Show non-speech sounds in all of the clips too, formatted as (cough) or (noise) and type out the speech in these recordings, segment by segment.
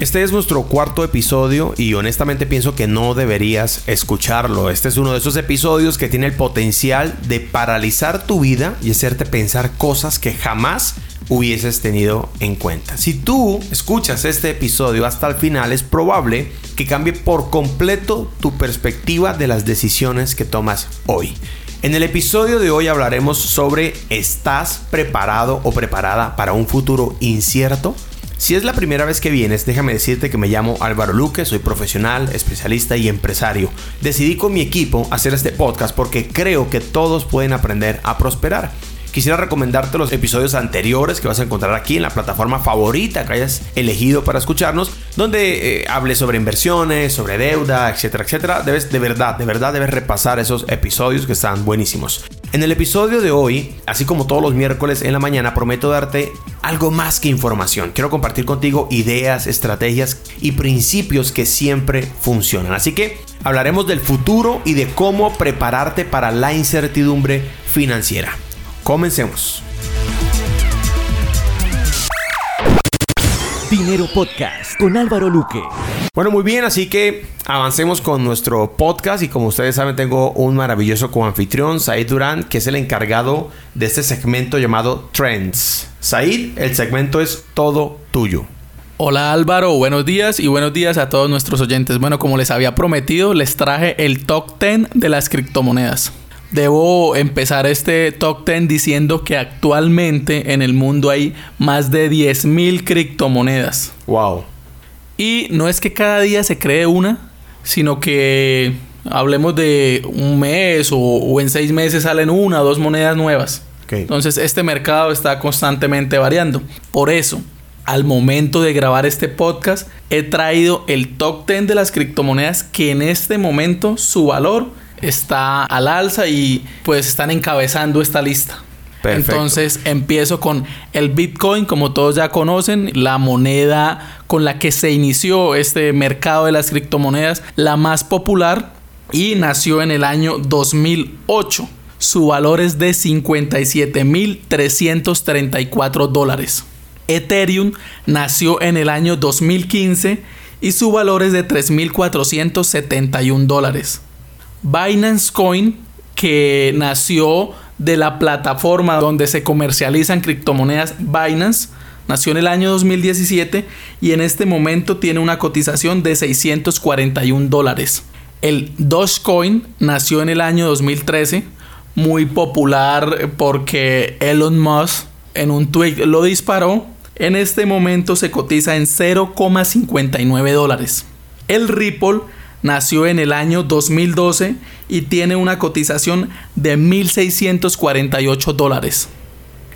Este es nuestro cuarto episodio y honestamente pienso que no deberías escucharlo. Este es uno de esos episodios que tiene el potencial de paralizar tu vida y hacerte pensar cosas que jamás hubieses tenido en cuenta. Si tú escuchas este episodio hasta el final, es probable que cambie por completo tu perspectiva de las decisiones que tomas hoy. En el episodio de hoy hablaremos sobre ¿estás preparado o preparada para un futuro incierto? Si es la primera vez que vienes, déjame decirte que me llamo Álvaro Luque, soy profesional, especialista y empresario. Decidí con mi equipo hacer este podcast porque creo que todos pueden aprender a prosperar. Quisiera recomendarte los episodios anteriores que vas a encontrar aquí en la plataforma favorita que hayas elegido para escucharnos, donde eh, hable sobre inversiones, sobre deuda, etcétera, etcétera. Debes de verdad, de verdad debes repasar esos episodios que están buenísimos. En el episodio de hoy, así como todos los miércoles en la mañana, prometo darte algo más que información. Quiero compartir contigo ideas, estrategias y principios que siempre funcionan. Así que hablaremos del futuro y de cómo prepararte para la incertidumbre financiera. Comencemos. Dinero Podcast con Álvaro Luque. Bueno, muy bien, así que avancemos con nuestro podcast y como ustedes saben tengo un maravilloso coanfitrión, Said Durán, que es el encargado de este segmento llamado Trends. Said, el segmento es todo tuyo. Hola Álvaro, buenos días y buenos días a todos nuestros oyentes. Bueno, como les había prometido, les traje el top 10 de las criptomonedas. Debo empezar este top 10 diciendo que actualmente en el mundo hay más de 10.000 criptomonedas. Wow. Y no es que cada día se cree una, sino que hablemos de un mes o, en seis meses salen una o dos monedas nuevas. Entonces este mercado está constantemente variando. Por eso, al momento de grabar este podcast, he traído el top 10 de las criptomonedas que en este momento su valor está al alza y pues están encabezando esta lista. Entonces empiezo con el Bitcoin, como todos ya conocen, la moneda con la que se inició este mercado de las criptomonedas, la más popular y nació en el año 2008. Su valor es de 57.334 dólares. Ethereum nació en el año 2015 y su valor es de 3.471 dólares. Binance Coin, que nació de la plataforma donde se comercializan criptomonedas Binance, nació en el año 2017 y en este momento tiene una cotización de 641 dólares. El Dogecoin nació en el año 2013, muy popular porque Elon Musk en un tweet lo disparó. En este momento se cotiza en 0,59 dólares. El Ripple nació en el año 2012 y tiene una cotización de 1.648 dólares.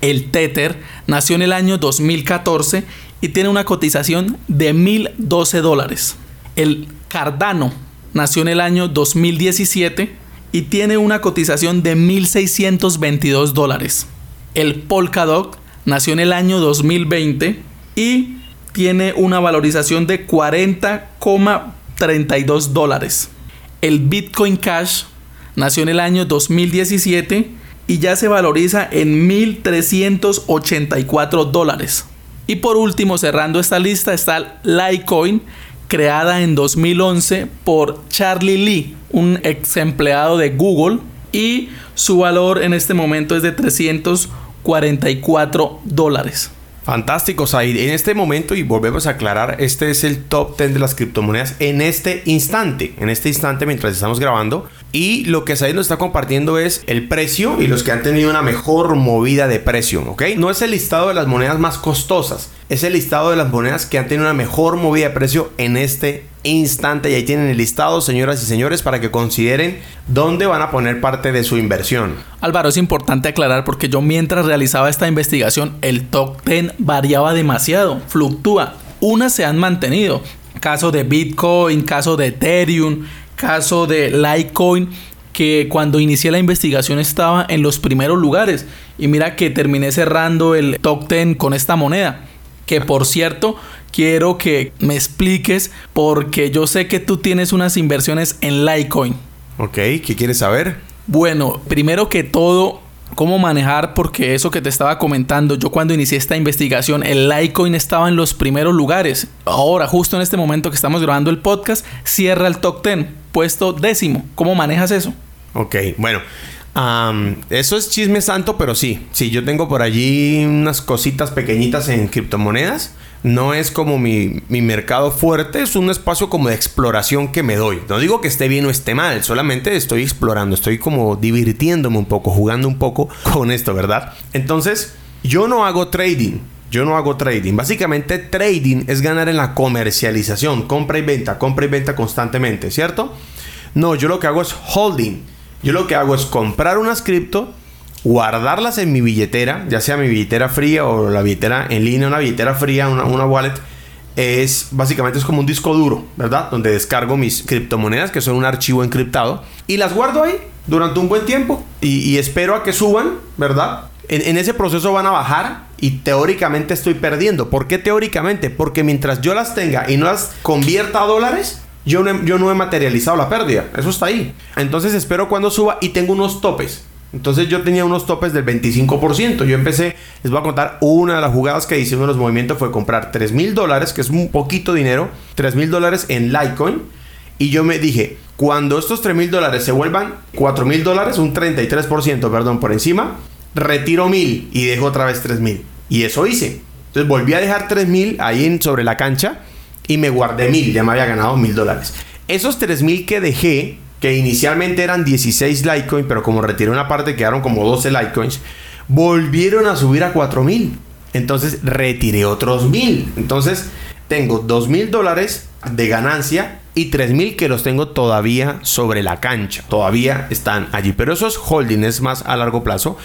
El Tether nació en el año 2014 y tiene una cotización de 1.012 dólares. El Cardano nació en el año 2017 y tiene una cotización de 1.622 dólares. El Polkadot nació en el año 2020 y tiene una valorización de 40, 32 dólares. El Bitcoin Cash nació en el año 2017 y ya se valoriza en 1.384 dólares. Y por último, cerrando esta lista, está Litecoin, creada en 2011 por Charlie Lee, un ex empleado de Google, y su valor en este momento es de 344 dólares. Fantástico, Said. En este momento, y volvemos a aclarar, este es el top 10 de las criptomonedas en este instante. En este instante, mientras estamos grabando. Y lo que Said nos está compartiendo es el precio y los que han tenido una mejor movida de precio, ¿ok? No es el listado de las monedas más costosas, es el listado de las monedas que han tenido una mejor movida de precio en este instante. Y ahí tienen el listado, señoras y señores, para que consideren dónde van a poner parte de su inversión. Álvaro, es importante aclarar porque yo mientras realizaba esta investigación, el top 10 variaba demasiado, fluctúa. Unas se han mantenido. Caso de Bitcoin, caso de Ethereum, caso de Litecoin que cuando inicié la investigación estaba en los primeros lugares y mira que terminé cerrando el top 10 con esta moneda que por cierto quiero que me expliques porque yo sé que tú tienes unas inversiones en Litecoin. Ok, ¿qué quieres saber? Bueno, primero que todo, cómo manejar, porque eso que te estaba comentando, yo cuando inicié esta investigación, el Litecoin estaba en los primeros lugares. Ahora, justo en este momento que estamos grabando el podcast, cierra el top 10, puesto décimo. ¿Cómo manejas eso? Ok, bueno. Eso es chisme santo, pero sí. Sí, yo tengo por allí unas cositas pequeñitas en criptomonedas no es como mi, mercado fuerte, es un espacio como de exploración que me doy. No digo que esté bien o esté mal, solamente estoy explorando, estoy como divirtiéndome un poco, jugando un poco (laughs) con esto, ¿verdad? Entonces, yo no hago trading. Yo no hago trading. Básicamente trading es ganar en la comercialización, compra y venta, compra y venta constantemente, ¿cierto? No, yo lo que hago es holding. Yo lo que hago es comprar unas cripto guardarlas en mi billetera, ya sea mi billetera fría o la billetera en línea, una billetera fría, una, wallet, es básicamente es como un disco duro, ¿verdad? Donde descargo mis criptomonedas, que son un archivo encriptado, y las guardo ahí durante un buen tiempo y, espero a que suban, ¿verdad? En, ese proceso van a bajar y teóricamente estoy perdiendo. ¿Por qué teóricamente? Porque mientras yo las tenga y no las convierta a dólares, yo yo no he materializado la pérdida. Eso está ahí. Entonces espero cuando suba y tengo unos topes. Entonces yo tenía unos topes del 25%. Yo empecé, les voy a contar, una de las jugadas que de los movimientos fue comprar 3 mil dólares, que es un poquito dinero, 3 mil dólares en Litecoin. Y yo me dije, cuando estos 3 mil dólares se vuelvan 4 mil dólares, un 33%, perdón, por encima, retiro mil y dejo otra vez 3 mil. Y eso hice. Entonces volví a dejar 3 mil ahí en, sobre la cancha y me guardé mil, ya me había ganado mil dólares. Esos 3 mil que dejé que inicialmente eran 16 Litecoin, pero como retiré una parte quedaron como 12 Litecoins, volvieron a subir a 4000. Entonces retiré otros 1000. Entonces tengo 2000 dólares de ganancia y 3000 que los tengo todavía sobre la cancha. Todavía están allí. Pero eso es holding, es más a largo plazo.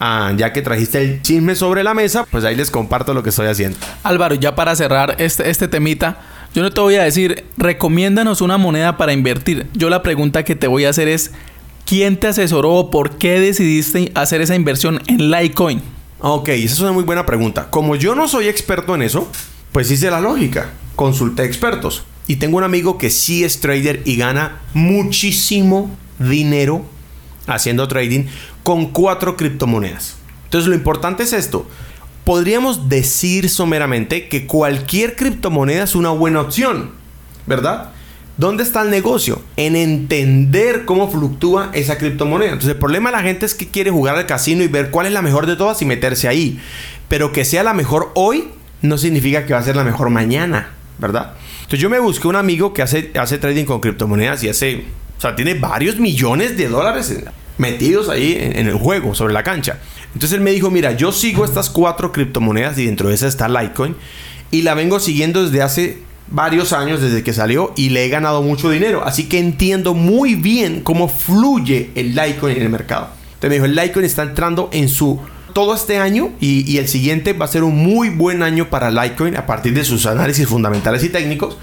Ah, ya que trajiste el chisme sobre la mesa, pues ahí les comparto lo que estoy haciendo. Álvaro, ya para cerrar este, este temita, yo no te voy a decir, recomiéndanos una moneda para invertir. Yo la pregunta que te voy a hacer es, ¿quién te asesoró o por qué decidiste hacer esa inversión en Litecoin? Ok, esa es una muy buena pregunta. Como yo no soy experto en eso, pues hice la lógica. Consulté expertos. Y tengo un amigo que sí es trader y gana muchísimo dinero haciendo trading con cuatro criptomonedas. Entonces lo importante es esto podríamos decir someramente que cualquier criptomoneda es una buena opción, ¿verdad? ¿Dónde está el negocio? En entender cómo fluctúa esa criptomoneda. Entonces el problema de la gente es que quiere jugar al casino y ver cuál es la mejor de todas y meterse ahí. Pero que sea la mejor hoy no significa que va a ser la mejor mañana, ¿verdad? Entonces yo me busqué un amigo que hace, hace trading con criptomonedas y hace, o sea, tiene varios millones de dólares metidos ahí en el juego, sobre la cancha. Entonces él me dijo, mira, yo sigo estas cuatro criptomonedas y dentro de esa está Litecoin y la vengo siguiendo desde hace varios años desde que salió y le he ganado mucho dinero. Así que entiendo muy bien cómo fluye el Litecoin en el mercado. Entonces me dijo, el Litecoin está entrando en su todo este año y, el siguiente va a ser un muy buen año para Litecoin a partir de sus análisis fundamentales y técnicos.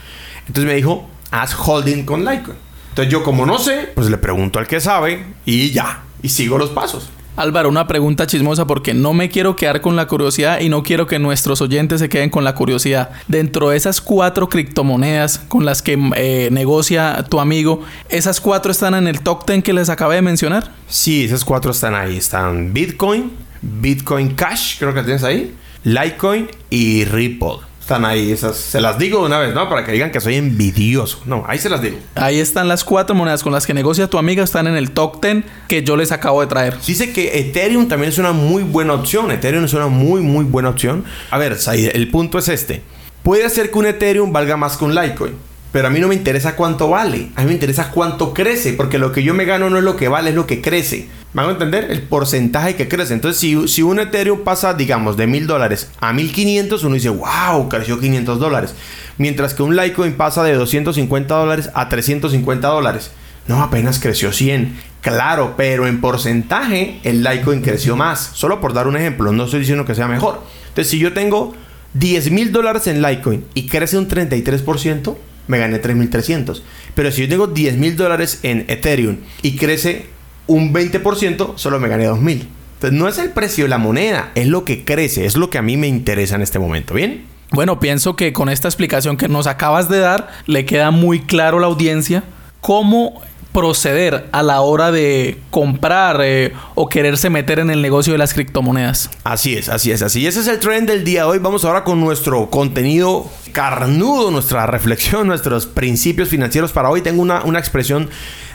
Entonces me dijo, haz holding con Litecoin. Entonces yo como no sé, pues le pregunto al que sabe y ya, y sigo los pasos. Álvaro, una pregunta chismosa porque no me quiero quedar con la curiosidad y no quiero que nuestros oyentes se queden con la curiosidad. Dentro de esas cuatro criptomonedas con las que eh, negocia tu amigo, ¿esas cuatro están en el top 10 que les acabé de mencionar? Sí, esas cuatro están ahí. Están Bitcoin, Bitcoin Cash, creo que tienes ahí, Litecoin y Ripple están ahí. Esas, se las digo de una vez, ¿no? Para que digan que soy envidioso. No, ahí se las digo. Ahí están las cuatro monedas con las que negocia tu amiga. Están en el top 10 que yo les acabo de traer. Dice que Ethereum también es una muy buena opción. Ethereum es una muy, muy buena opción. A ver, el punto es este. Puede ser que un Ethereum valga más que un Litecoin. Pero a mí no me interesa cuánto vale. A mí me interesa cuánto crece. Porque lo que yo me gano no es lo que vale, es lo que crece. ¿Van a entender? El porcentaje que crece. Entonces, si, si un Ethereum pasa, digamos, de mil dólares a 1500, uno dice, wow, creció 500 dólares. Mientras que un Litecoin pasa de 250 dólares a 350 dólares. No, apenas creció 100. Claro, pero en porcentaje el Litecoin creció más. Solo por dar un ejemplo, no estoy diciendo que sea mejor. Entonces, si yo tengo 10 mil dólares en Litecoin y crece un 33%, me gané 3.300. Pero si yo tengo 10 mil dólares en Ethereum y crece un 20%, solo me gané 2.000. Entonces no es el precio de la moneda, es lo que crece, es lo que a mí me interesa en este momento, ¿bien? Bueno, pienso que con esta explicación que nos acabas de dar, le queda muy claro a la audiencia cómo proceder a la hora de comprar eh, o quererse meter en el negocio de las criptomonedas. Así es, así es, así. Ese es el trend del día de hoy. Vamos ahora con nuestro contenido carnudo, nuestra reflexión, nuestros principios financieros para hoy. Tengo una, una expresión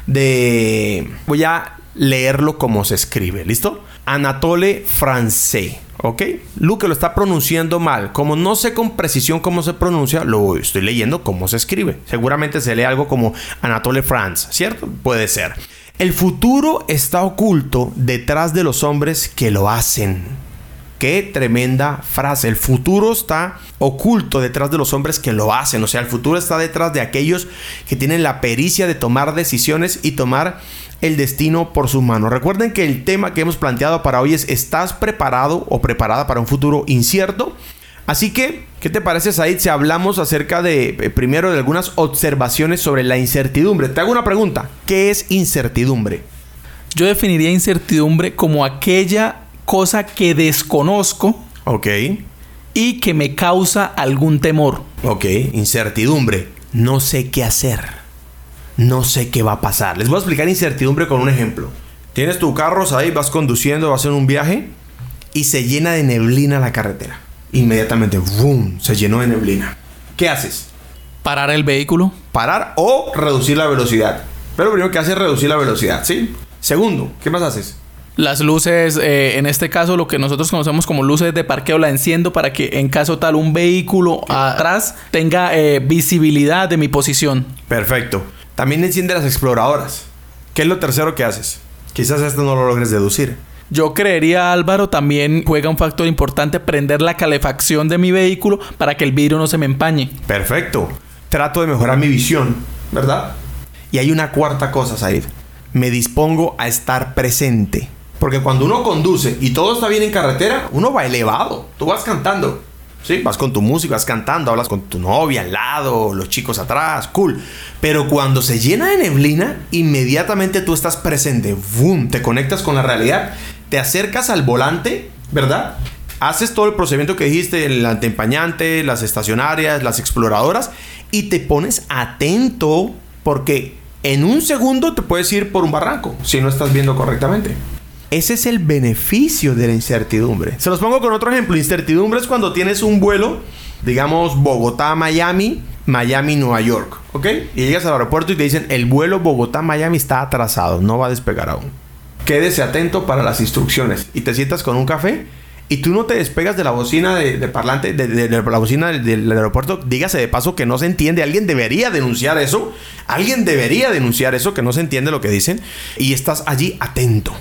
de... Voy a leerlo como se escribe, ¿listo? Anatole Francais. ¿Ok? Luke lo está pronunciando mal. Como no sé con precisión cómo se pronuncia, lo estoy leyendo cómo se escribe. Seguramente se lee algo como Anatole France, ¿cierto? Puede ser. El futuro está oculto detrás de los hombres que lo hacen. Qué tremenda frase. El futuro está oculto detrás de los hombres que lo hacen. O sea, el futuro está detrás de aquellos que tienen la pericia de tomar decisiones y tomar el destino por su mano. Recuerden que el tema que hemos planteado para hoy es ¿estás preparado o preparada para un futuro incierto? Así que, ¿qué te parece, Said, si hablamos acerca de, eh, primero, de algunas observaciones sobre la incertidumbre? Te hago una pregunta. ¿Qué es incertidumbre? Yo definiría incertidumbre como aquella cosa que desconozco. Ok. Y que me causa algún temor. Ok, incertidumbre. No sé qué hacer. No sé qué va a pasar. Les voy a explicar incertidumbre con un ejemplo. Tienes tu carro, ahí vas conduciendo, vas en un viaje y se llena de neblina la carretera. Inmediatamente, ¡boom! Se llenó de neblina. ¿Qué haces? Parar el vehículo. Parar o reducir la velocidad. Pero lo primero que haces es reducir la velocidad, ¿sí? Segundo, ¿qué más haces? Las luces, eh, en este caso lo que nosotros conocemos como luces de parqueo, la enciendo para que en caso tal un vehículo atrás tenga eh, visibilidad de mi posición. Perfecto. También enciende las exploradoras. ¿Qué es lo tercero que haces? Quizás esto no lo logres deducir. Yo creería, Álvaro, también juega un factor importante prender la calefacción de mi vehículo para que el vidrio no se me empañe. Perfecto. Trato de mejorar mi visión, ¿verdad? Y hay una cuarta cosa, Said. Me dispongo a estar presente. Porque cuando uno conduce y todo está bien en carretera, uno va elevado. Tú vas cantando. ¿Sí? Vas con tu música, vas cantando, hablas con tu novia al lado, los chicos atrás, cool. Pero cuando se llena de neblina, inmediatamente tú estás presente. ¡Bum! Te conectas con la realidad. Te acercas al volante, ¿verdad? Haces todo el procedimiento que dijiste, el anteempañante, las estacionarias, las exploradoras, y te pones atento porque en un segundo te puedes ir por un barranco si no estás viendo correctamente. Ese es el beneficio de la incertidumbre. Se los pongo con otro ejemplo. Incertidumbre es cuando tienes un vuelo, digamos Bogotá-Miami, Miami-Nueva York, ¿ok? Y llegas al aeropuerto y te dicen, el vuelo Bogotá-Miami está atrasado, no va a despegar aún. Quédese atento para las instrucciones y te sientas con un café y tú no te despegas de la bocina de, parlante, de, la bocina del, del, aeropuerto, dígase de paso que no se entiende. Alguien debería denunciar eso. Alguien debería denunciar eso, que no se entiende lo que dicen. Y estás allí atento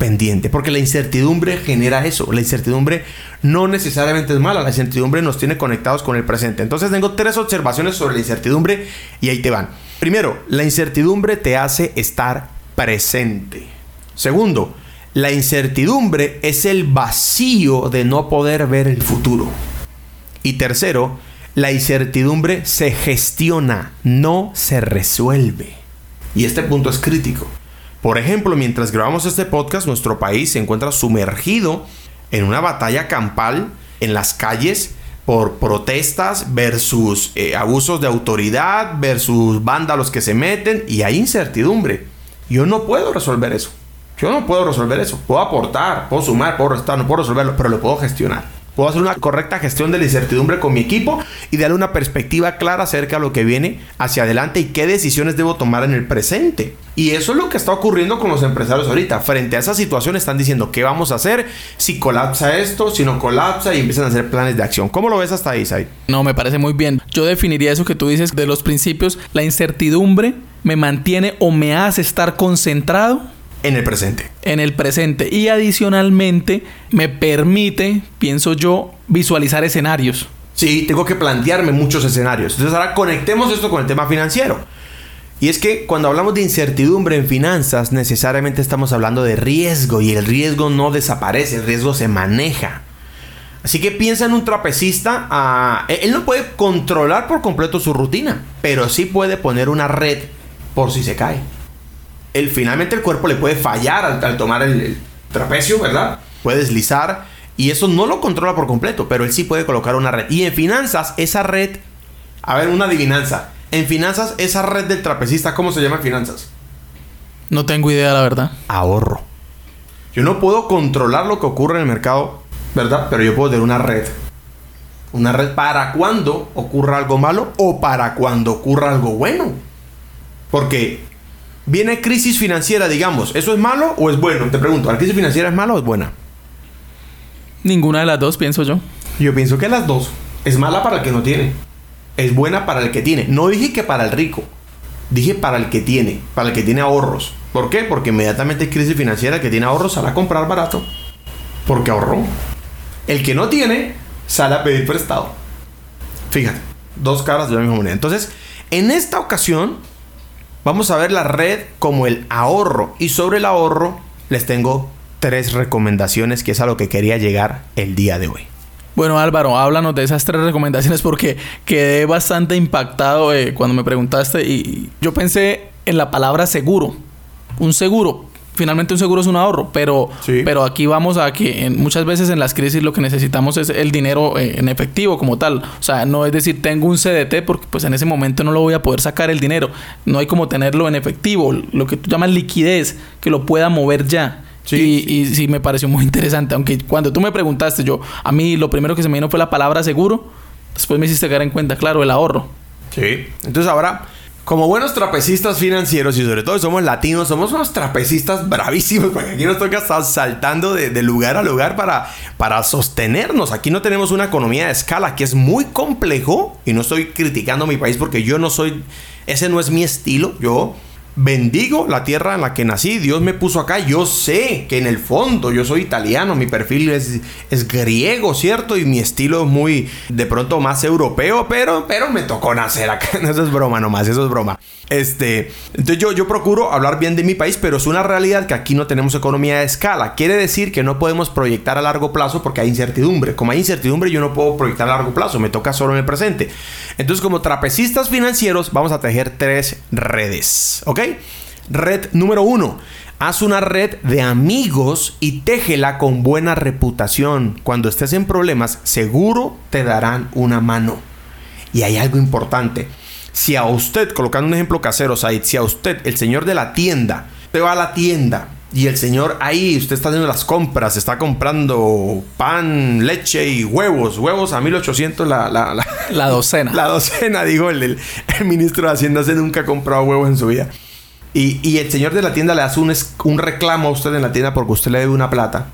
pendiente, porque la incertidumbre genera eso. La incertidumbre no necesariamente es mala, la incertidumbre nos tiene conectados con el presente. Entonces tengo tres observaciones sobre la incertidumbre y ahí te van. Primero, la incertidumbre te hace estar presente. Segundo, la incertidumbre es el vacío de no poder ver el futuro. Y tercero, la incertidumbre se gestiona, no se resuelve. Y este punto es crítico. Por ejemplo, mientras grabamos este podcast, nuestro país se encuentra sumergido en una batalla campal en las calles por protestas versus eh, abusos de autoridad, versus vándalos que se meten y hay incertidumbre. Yo no puedo resolver eso. Yo no puedo resolver eso. Puedo aportar, puedo sumar, puedo restar, no puedo resolverlo, pero lo puedo gestionar. Puedo hacer una correcta gestión de la incertidumbre con mi equipo y darle una perspectiva clara acerca de lo que viene hacia adelante y qué decisiones debo tomar en el presente. Y eso es lo que está ocurriendo con los empresarios ahorita. Frente a esa situación están diciendo qué vamos a hacer si colapsa esto, si no colapsa y empiezan a hacer planes de acción. ¿Cómo lo ves hasta ahí, Sai? No, me parece muy bien. Yo definiría eso que tú dices de los principios. La incertidumbre me mantiene o me hace estar concentrado en el presente. En el presente. Y adicionalmente me permite, pienso yo, visualizar escenarios. Sí, tengo que plantearme muchos escenarios. Entonces ahora conectemos esto con el tema financiero. Y es que cuando hablamos de incertidumbre en finanzas, necesariamente estamos hablando de riesgo y el riesgo no desaparece, el riesgo se maneja. Así que piensa en un trapecista, ah, él no puede controlar por completo su rutina, pero sí puede poner una red por si se cae el, finalmente el cuerpo le puede fallar al, tomar el, trapecio, ¿verdad? Puede deslizar y eso no lo controla por completo, pero él sí puede colocar una red. Y en finanzas, esa red, a ver, una adivinanza. En finanzas, esa red del trapecista, ¿cómo se llama en finanzas? No tengo idea, la verdad. Ahorro. Yo no puedo controlar lo que ocurre en el mercado, ¿verdad? Pero yo puedo tener una red. Una red para cuando ocurra algo malo o para cuando ocurra algo bueno. Porque viene crisis financiera, digamos, ¿eso es malo o es bueno? Te pregunto, ¿la crisis financiera es mala o es buena? Ninguna de las dos, pienso yo. Yo pienso que las dos. Es mala para el que no tiene. Es buena para el que tiene. No dije que para el rico. Dije para el que tiene. Para el que tiene ahorros. ¿Por qué? Porque inmediatamente hay crisis financiera. El que tiene ahorros sale a comprar barato. Porque ahorró. El que no tiene sale a pedir prestado. Fíjate. Dos caras de la misma moneda. Entonces, en esta ocasión, vamos a ver la red como el ahorro. Y sobre el ahorro, les tengo tres recomendaciones que es a lo que quería llegar el día de hoy. Bueno, Álvaro, háblanos de esas tres recomendaciones porque quedé bastante impactado eh, cuando me preguntaste y yo pensé en la palabra seguro. Un seguro. Finalmente un seguro es un ahorro, pero, Sí. pero aquí vamos a que en- muchas veces en las crisis lo que necesitamos es el dinero eh, en efectivo como tal. O sea, no es decir tengo un CDT porque pues en ese momento no lo voy a poder sacar el dinero. No hay como tenerlo en efectivo, lo que tú llamas liquidez, que lo pueda mover ya. Sí. Y, y sí me pareció muy interesante. Aunque cuando tú me preguntaste, yo, a mí lo primero que se me vino fue la palabra seguro. Después me hiciste caer en cuenta, claro, el ahorro. Sí. Entonces ahora, como buenos trapecistas financieros y sobre todo somos latinos, somos unos trapecistas bravísimos (laughs) porque aquí nos toca estar saltando de, lugar a lugar para, para sostenernos. Aquí no tenemos una economía de escala que es muy complejo y no estoy criticando mi país porque yo no soy, ese no es mi estilo. Yo bendigo la tierra en la que nací, Dios me puso acá, yo sé que en el fondo yo soy italiano, mi perfil es, griego, ¿cierto? Y mi estilo es muy, de pronto más europeo, pero, pero me tocó nacer acá, (laughs) eso es broma nomás, eso es broma. Este, entonces yo, yo procuro hablar bien de mi país, pero es una realidad que aquí no tenemos economía de escala. Quiere decir que no podemos proyectar a largo plazo porque hay incertidumbre. Como hay incertidumbre, yo no puedo proyectar a largo plazo, me toca solo en el presente. Entonces, como trapecistas financieros, vamos a tejer tres redes, ¿ok? Red número uno. Haz una red de amigos y téjela con buena reputación. Cuando estés en problemas, seguro te darán una mano. Y hay algo importante. Si a usted, colocando un ejemplo casero, Said, si a usted, el señor de la tienda, te va a la tienda y el señor ahí, usted está haciendo las compras, está comprando pan, leche y huevos, huevos a 1800 la, la, la, La docena. (laughs) la docena, digo, el, el- el ministro de Hacienda se nunca ha comprado huevos en su vida. Y, el señor de la tienda le hace un, un reclamo a usted en la tienda porque usted le debe una plata.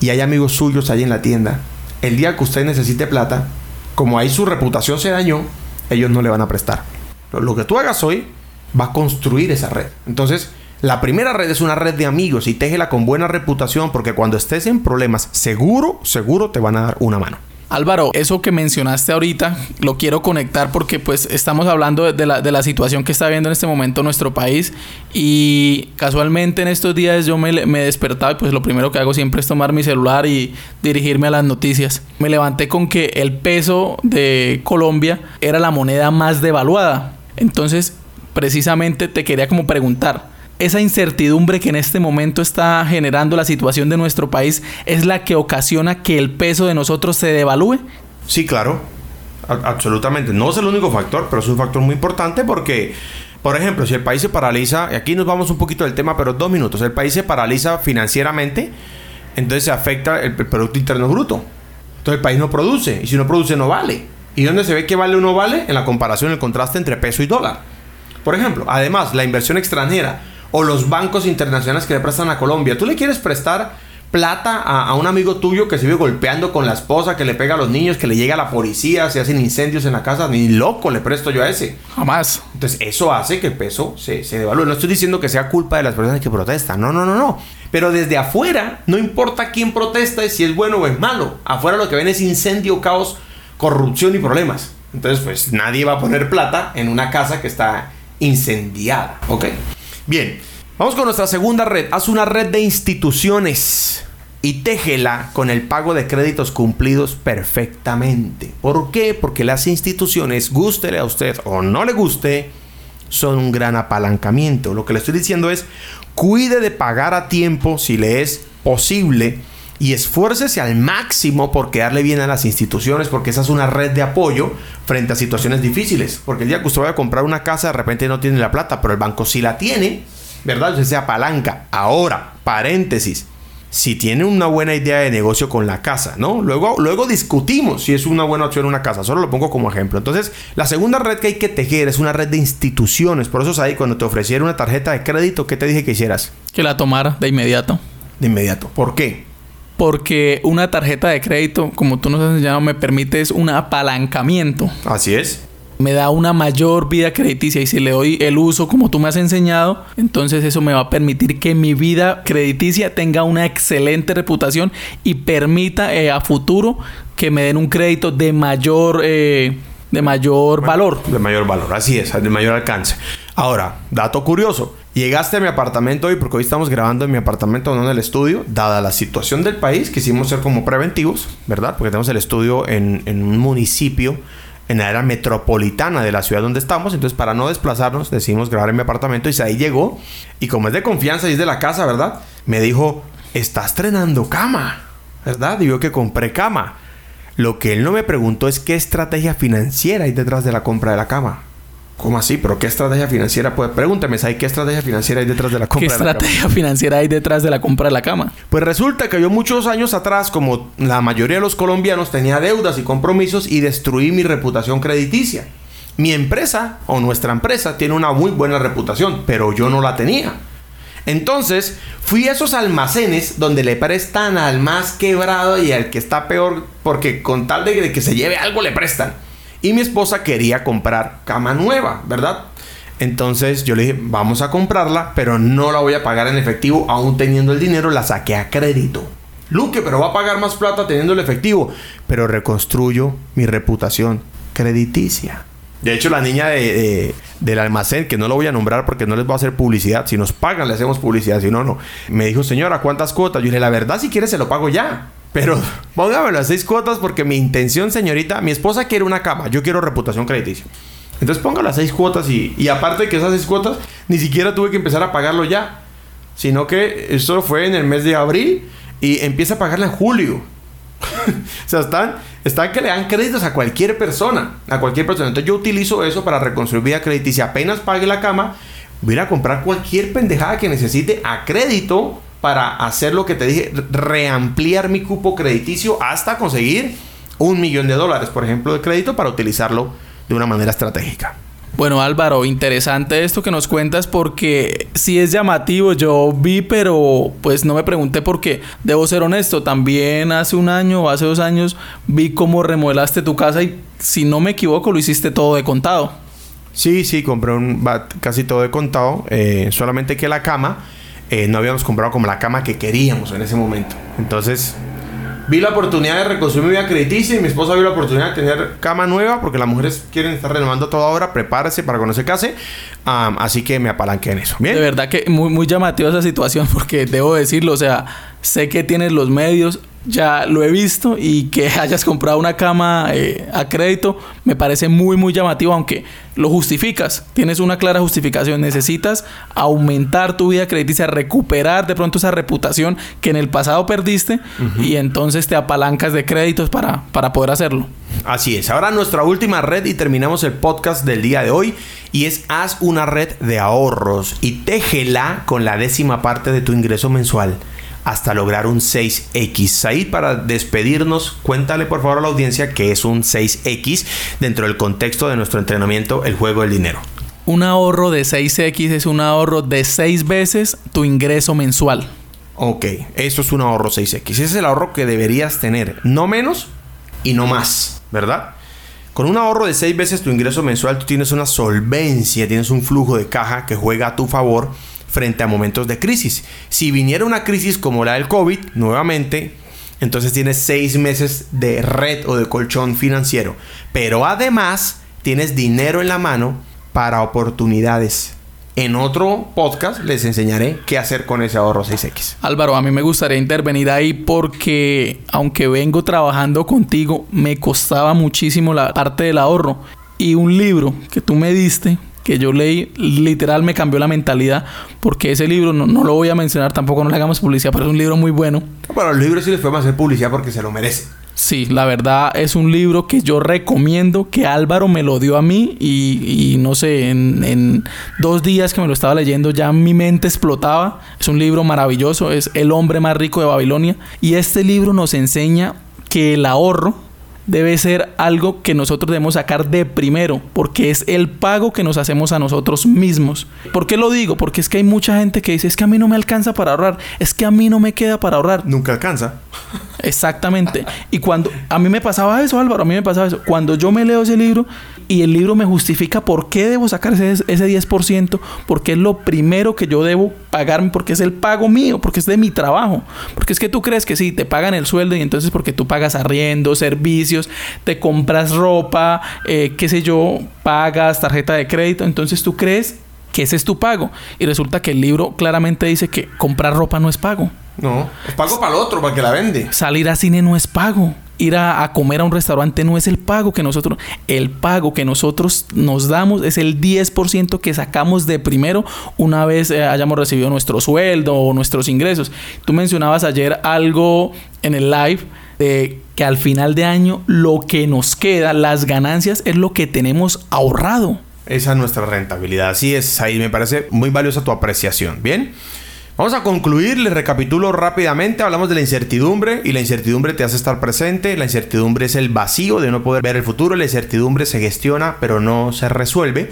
Y hay amigos suyos ahí en la tienda. El día que usted necesite plata, como ahí su reputación se dañó, ellos no le van a prestar. Lo, lo que tú hagas hoy va a construir esa red. Entonces, la primera red es una red de amigos y téjela con buena reputación porque cuando estés en problemas, seguro, seguro te van a dar una mano. Álvaro, eso que mencionaste ahorita lo quiero conectar porque pues estamos hablando de- la, de la situación que está viendo en este momento nuestro país y casualmente en estos días yo me despertaba y pues lo primero que hago siempre es tomar mi celular y dirigirme a las noticias. Me levanté con que el peso de Colombia era la moneda más devaluada. Entonces, precisamente te quería como preguntar, esa incertidumbre que en este momento está generando la situación de nuestro país es la que ocasiona que el peso de nosotros se devalúe. Sí, claro. Absolutamente. No es el único factor, pero es un factor muy importante porque, por ejemplo, si el país se paraliza, y aquí nos vamos un poquito del tema, pero dos minutos, el país se paraliza financieramente, entonces se afecta el, el Producto Interno Bruto. Entonces el país no produce, y si no produce no vale. ¿Y dónde se ve que vale o no vale? En la comparación, el contraste entre peso y dólar. Por ejemplo, además, la inversión extranjera o los bancos internacionales que le prestan a Colombia. Tú le quieres prestar plata a, a un amigo tuyo que se vive golpeando con la esposa, que le pega a los niños, que le llega la policía, se hacen incendios en la casa. Ni loco le presto yo a ese. Jamás. Entonces, eso hace que el peso se, se devalúe. No estoy diciendo que sea culpa de las personas que protestan. No, no, no, no. Pero desde afuera, no importa quién protesta y si es bueno o es malo. Afuera lo que ven es incendio, caos, corrupción y problemas. Entonces, pues nadie va a poner plata en una casa que está incendiada. ¿Ok? Bien. Vamos con nuestra segunda red. Haz una red de instituciones y téjela con el pago de créditos cumplidos perfectamente. ¿Por qué? Porque las instituciones, gústele a usted o no le guste, son un gran apalancamiento. Lo que le estoy diciendo es, cuide de pagar a tiempo si le es posible y esfuércese al máximo por quedarle bien a las instituciones porque esa es una red de apoyo frente a situaciones difíciles. Porque el día que usted vaya a comprar una casa de repente no tiene la plata, pero el banco sí la tiene. ¿verdad? Usted se apalanca. Ahora, paréntesis. Si tiene una buena idea de negocio con la casa, ¿no? Luego, luego discutimos si es una buena opción una casa. Solo lo pongo como ejemplo. Entonces, la segunda red que hay que tejer es una red de instituciones. Por eso, ahí cuando te ofrecieron una tarjeta de crédito, ¿qué te dije que hicieras? Que la tomara de inmediato. De inmediato. ¿Por qué? Porque una tarjeta de crédito, como tú nos has enseñado, me permite es un apalancamiento. Así es me da una mayor vida crediticia y si le doy el uso como tú me has enseñado, entonces eso me va a permitir que mi vida crediticia tenga una excelente reputación y permita eh, a futuro que me den un crédito de mayor eh, de mayor valor. De mayor valor, así es, de mayor alcance. Ahora, dato curioso. Llegaste a mi apartamento hoy, porque hoy estamos grabando en mi apartamento, no en el estudio. Dada la situación del país, quisimos ser como preventivos, ¿verdad? Porque tenemos el estudio en, un municipio en la era metropolitana de la ciudad donde estamos. Entonces, para no desplazarnos, decidimos grabar en mi apartamento. Y ahí llegó. Y como es de confianza y es de la casa, ¿verdad? Me dijo, estás estrenando cama, ¿verdad? Y yo que compré cama. Lo que él no me preguntó es qué estrategia financiera hay detrás de la compra de la cama. ¿Cómo así? ¿Pero qué estrategia financiera? Pues pregúntame, ¿sabes qué estrategia financiera hay detrás de la compra ¿Qué estrategia financiera hay detrás de la compra de la cama? Pues resulta que yo muchos años atrás, como la mayoría de los colombianos, tenía deudas y compromisos y destruí mi reputación crediticia. Mi empresa o nuestra empresa tiene una muy buena reputación, pero yo no la tenía. Entonces, fui a esos almacenes donde le prestan al más quebrado y al que está peor, porque con tal de que se lleve algo le prestan. Y mi esposa quería comprar cama nueva, ¿verdad? Entonces yo le dije, vamos a comprarla, pero no la voy a pagar en efectivo, aún teniendo el dinero, la saqué a crédito. Luque, pero va a pagar más plata teniendo el efectivo, pero reconstruyo mi reputación crediticia. De hecho, la niña de, del almacén, que no lo voy a nombrar porque no les voy a hacer publicidad, si nos pagan le hacemos publicidad, si no, no. Me dijo, señora, ¿cuántas cuotas? Yo le dije, la verdad, si quiere se lo pago ya. Pero (laughs) póngame las seis cuotas porque mi intención, señorita, mi esposa quiere una cama, yo quiero reputación crediticia. Entonces ponga las seis cuotas y, y aparte de que esas seis cuotas, ni siquiera tuve que empezar a pagarlo ya. Sino que eso fue en el mes de abril y empieza a pagarla en julio. (laughs) o sea, están, están que le dan créditos a cualquier persona. A cualquier persona. Entonces yo utilizo eso para reconstruir vida crediticia. Apenas pague la cama, voy a comprar cualquier pendejada que necesite a crédito para hacer lo que te dije, reampliar mi cupo crediticio hasta conseguir un millón de dólares, por ejemplo, de crédito para utilizarlo de una manera estratégica. Bueno Álvaro, interesante esto que nos cuentas porque sí es llamativo, yo vi pero pues no me pregunté por qué, debo ser honesto, también hace un año o hace dos años vi cómo remodelaste tu casa y si no me equivoco lo hiciste todo de contado. Sí, sí, compré un, casi todo de contado, eh, solamente que la cama eh, no habíamos comprado como la cama que queríamos en ese momento. Entonces, vi la oportunidad de reconstruir mi vida crediticia y mi esposa vio la oportunidad de tener cama nueva porque las mujeres quieren estar renovando toda hora, prepárese para cuando se case. así que me apalanqué en eso. De verdad que muy, muy llamativa esa situación (laughs) porque debo decirlo, o sea, sé que tienes los medios, ya lo he visto y que (laughs) hayas comprado una cama eh, a crédito me parece muy muy llamativo aunque lo justificas. Tienes una clara justificación. Necesitas aumentar tu vida crediticia recuperar de pronto esa reputación que en el pasado perdiste y entonces te apalancas de créditos para, para poder hacerlo. Así es. Ahora nuestra última red y terminamos el podcast del día de hoy y es haz una red de ahorros y téjela con la décima parte de tu ingreso mensual hasta lograr un 6X. Ahí para despedirnos, cuéntale por favor a la audiencia que es un 6X dentro del contexto de nuestro entrenamiento El Juego del Dinero. Un ahorro de 6X es un ahorro de 6 veces tu ingreso mensual. Ok, eso es un ahorro 6X. Ese es el ahorro que deberías tener, no menos y no más, ¿verdad? Con un ahorro de 6 veces tu ingreso mensual, tú tienes una solvencia, tienes un flujo de caja que juega a tu favor frente a momentos de crisis. Si viniera una crisis como la del COVID, nuevamente, entonces tienes seis meses de red o de colchón financiero. Pero además tienes dinero en la mano para oportunidades. En otro podcast les enseñaré qué hacer con ese ahorro 6X. Álvaro, a mí me gustaría intervenir ahí porque aunque vengo trabajando contigo, me costaba muchísimo la parte del ahorro. Y un libro que tú me diste que yo leí, literal me cambió la mentalidad, porque ese libro, no, no lo voy a mencionar, tampoco no le hagamos publicidad, pero es un libro muy bueno. Para los libros sí les podemos hacer publicidad porque se lo merece. Sí, la verdad es un libro que yo recomiendo, que Álvaro me lo dio a mí y, y no sé, en, en, dos días que me lo estaba leyendo ya mi mente explotaba. Es un libro maravilloso, es El hombre más rico de Babilonia y este libro nos enseña que el ahorro debe ser algo que nosotros debemos sacar de primero, porque es el pago que nos hacemos a nosotros mismos. ¿Por qué lo digo? Porque es que hay mucha gente que dice, es que a mí no me alcanza para ahorrar, es que a mí no me queda para ahorrar. Nunca alcanza. Exactamente. Y cuando a mí me pasaba eso, Álvaro, a mí me pasaba eso. Cuando yo me leo ese libro y el libro me justifica por qué debo sacar ese, ese 10%, porque es lo primero que yo debo pagarme, porque es el pago mío, porque es de mi trabajo. Porque es que tú crees que sí, te pagan el sueldo y entonces porque tú pagas arriendo, servicios, te compras ropa, eh, qué sé yo, pagas tarjeta de crédito, entonces tú crees que ese es tu pago. Y resulta que el libro claramente dice que comprar ropa no es pago. No, es pago para el otro, para que la vende. Salir a cine no es pago. Ir a, comer a un restaurante no es el pago que nosotros, el pago que nosotros nos damos es el 10% que sacamos de primero una vez eh, hayamos recibido nuestro sueldo o nuestros ingresos. Tú mencionabas ayer algo en el live de que al final de año lo que nos queda, las ganancias, es lo que tenemos ahorrado. Esa es nuestra rentabilidad. Así es, ahí me parece muy valiosa tu apreciación. Bien. Vamos a concluir, les recapitulo rápidamente, hablamos de la incertidumbre y la incertidumbre te hace estar presente, la incertidumbre es el vacío de no poder ver el futuro, la incertidumbre se gestiona pero no se resuelve.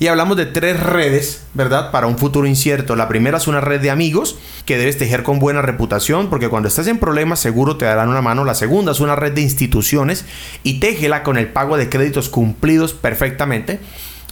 Y hablamos de tres redes, ¿verdad? Para un futuro incierto. La primera es una red de amigos que debes tejer con buena reputación porque cuando estés en problemas seguro te darán una mano. La segunda es una red de instituciones y téjela con el pago de créditos cumplidos perfectamente.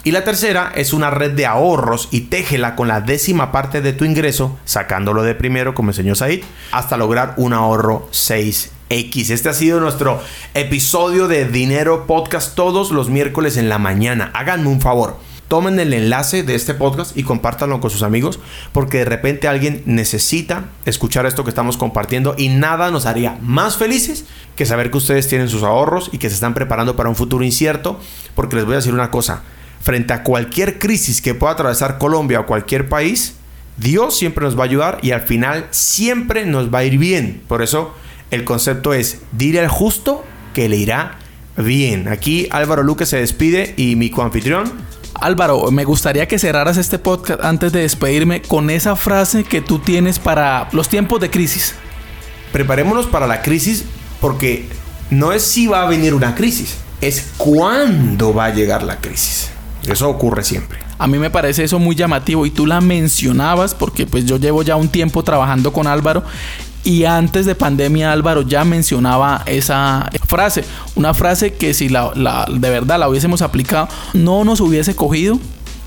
Y la tercera es una red de ahorros y téjela con la décima parte de tu ingreso, sacándolo de primero, como enseñó Said, hasta lograr un ahorro 6X. Este ha sido nuestro episodio de Dinero Podcast todos los miércoles en la mañana. Háganme un favor. Tomen el enlace de este podcast y compártanlo con sus amigos porque de repente alguien necesita escuchar esto que estamos compartiendo y nada nos haría más felices que saber que ustedes tienen sus ahorros y que se están preparando para un futuro incierto porque les voy a decir una cosa, frente a cualquier crisis que pueda atravesar Colombia o cualquier país, Dios siempre nos va a ayudar y al final siempre nos va a ir bien. Por eso el concepto es, dile al justo que le irá bien. Aquí Álvaro Luque se despide y mi coanfitrión. Álvaro, me gustaría que cerraras este podcast antes de despedirme con esa frase que tú tienes para los tiempos de crisis. Preparémonos para la crisis porque no es si va a venir una crisis, es cuándo va a llegar la crisis. Eso ocurre siempre. A mí me parece eso muy llamativo y tú la mencionabas porque pues yo llevo ya un tiempo trabajando con Álvaro y antes de pandemia Álvaro ya mencionaba esa frase, una frase que si la, de verdad la hubiésemos aplicado no nos hubiese cogido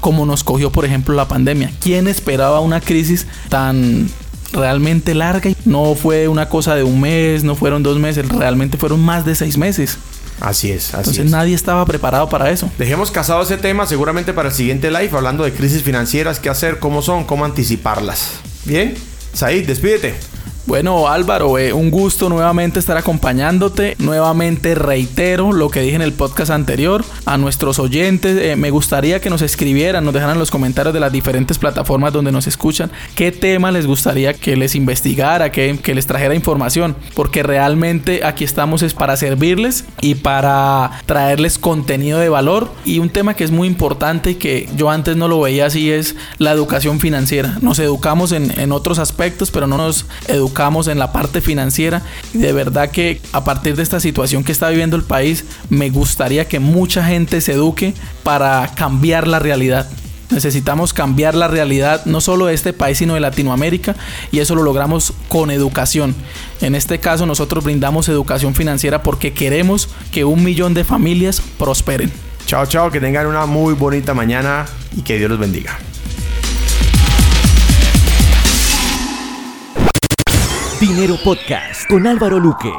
como nos cogió por ejemplo la pandemia. ¿Quién esperaba una crisis tan realmente larga? No fue una cosa de un mes, no fueron dos meses, realmente fueron más de seis meses. Así es, así Entonces es. nadie estaba preparado para eso. Dejemos casado ese tema seguramente para el siguiente live, hablando de crisis financieras, qué hacer, cómo son, cómo anticiparlas. Bien, Said, despídete. Bueno, Álvaro, eh, un gusto nuevamente estar acompañándote. Nuevamente reitero lo que dije en el podcast anterior. A nuestros oyentes, eh, me gustaría que nos escribieran, nos dejaran los comentarios de las diferentes plataformas donde nos escuchan, qué tema les gustaría que les investigara, que, les trajera información. Porque realmente aquí estamos es para servirles y para traerles contenido de valor. Y un tema que es muy importante y que yo antes no lo veía así es la educación financiera. Nos educamos en otros aspectos, pero no nos educamos en la parte financiera de verdad que a partir de esta situación que está viviendo el país me gustaría que mucha gente se eduque para cambiar la realidad. Necesitamos cambiar la realidad no solo de este país, sino de Latinoamérica, y eso lo logramos con educación. En este caso, nosotros brindamos educación financiera porque queremos que un millón de familias prosperen. Chao, chao, que tengan una muy bonita mañana y que Dios los bendiga. Dinero Podcast con Álvaro Luque.